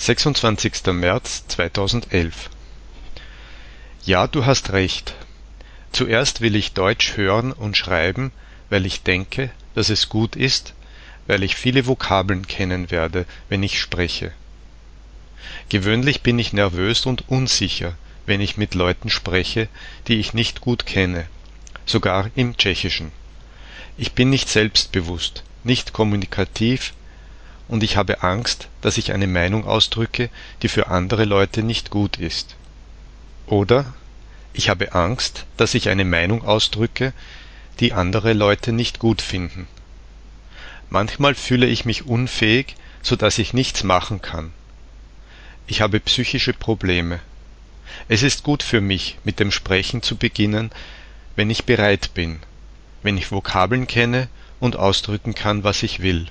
26. März 2011 Ja, du hast recht. Zuerst will ich Deutsch hören und schreiben, weil ich denke, dass es gut ist, weil ich viele Vokabeln kennen werde, wenn ich spreche. Gewöhnlich bin ich nervös und unsicher, wenn ich mit Leuten spreche, die ich nicht gut kenne, sogar im Tschechischen. Ich bin nicht selbstbewusst, nicht kommunikativ und ich habe Angst, dass ich eine Meinung ausdrücke, die für andere Leute nicht gut ist. Oder ich habe Angst, dass ich eine Meinung ausdrücke, die andere Leute nicht gut finden. Manchmal fühle ich mich unfähig, so dass ich nichts machen kann. Ich habe psychische Probleme. Es ist gut für mich, mit dem Sprechen zu beginnen, wenn ich bereit bin, wenn ich Vokabeln kenne und ausdrücken kann, was ich will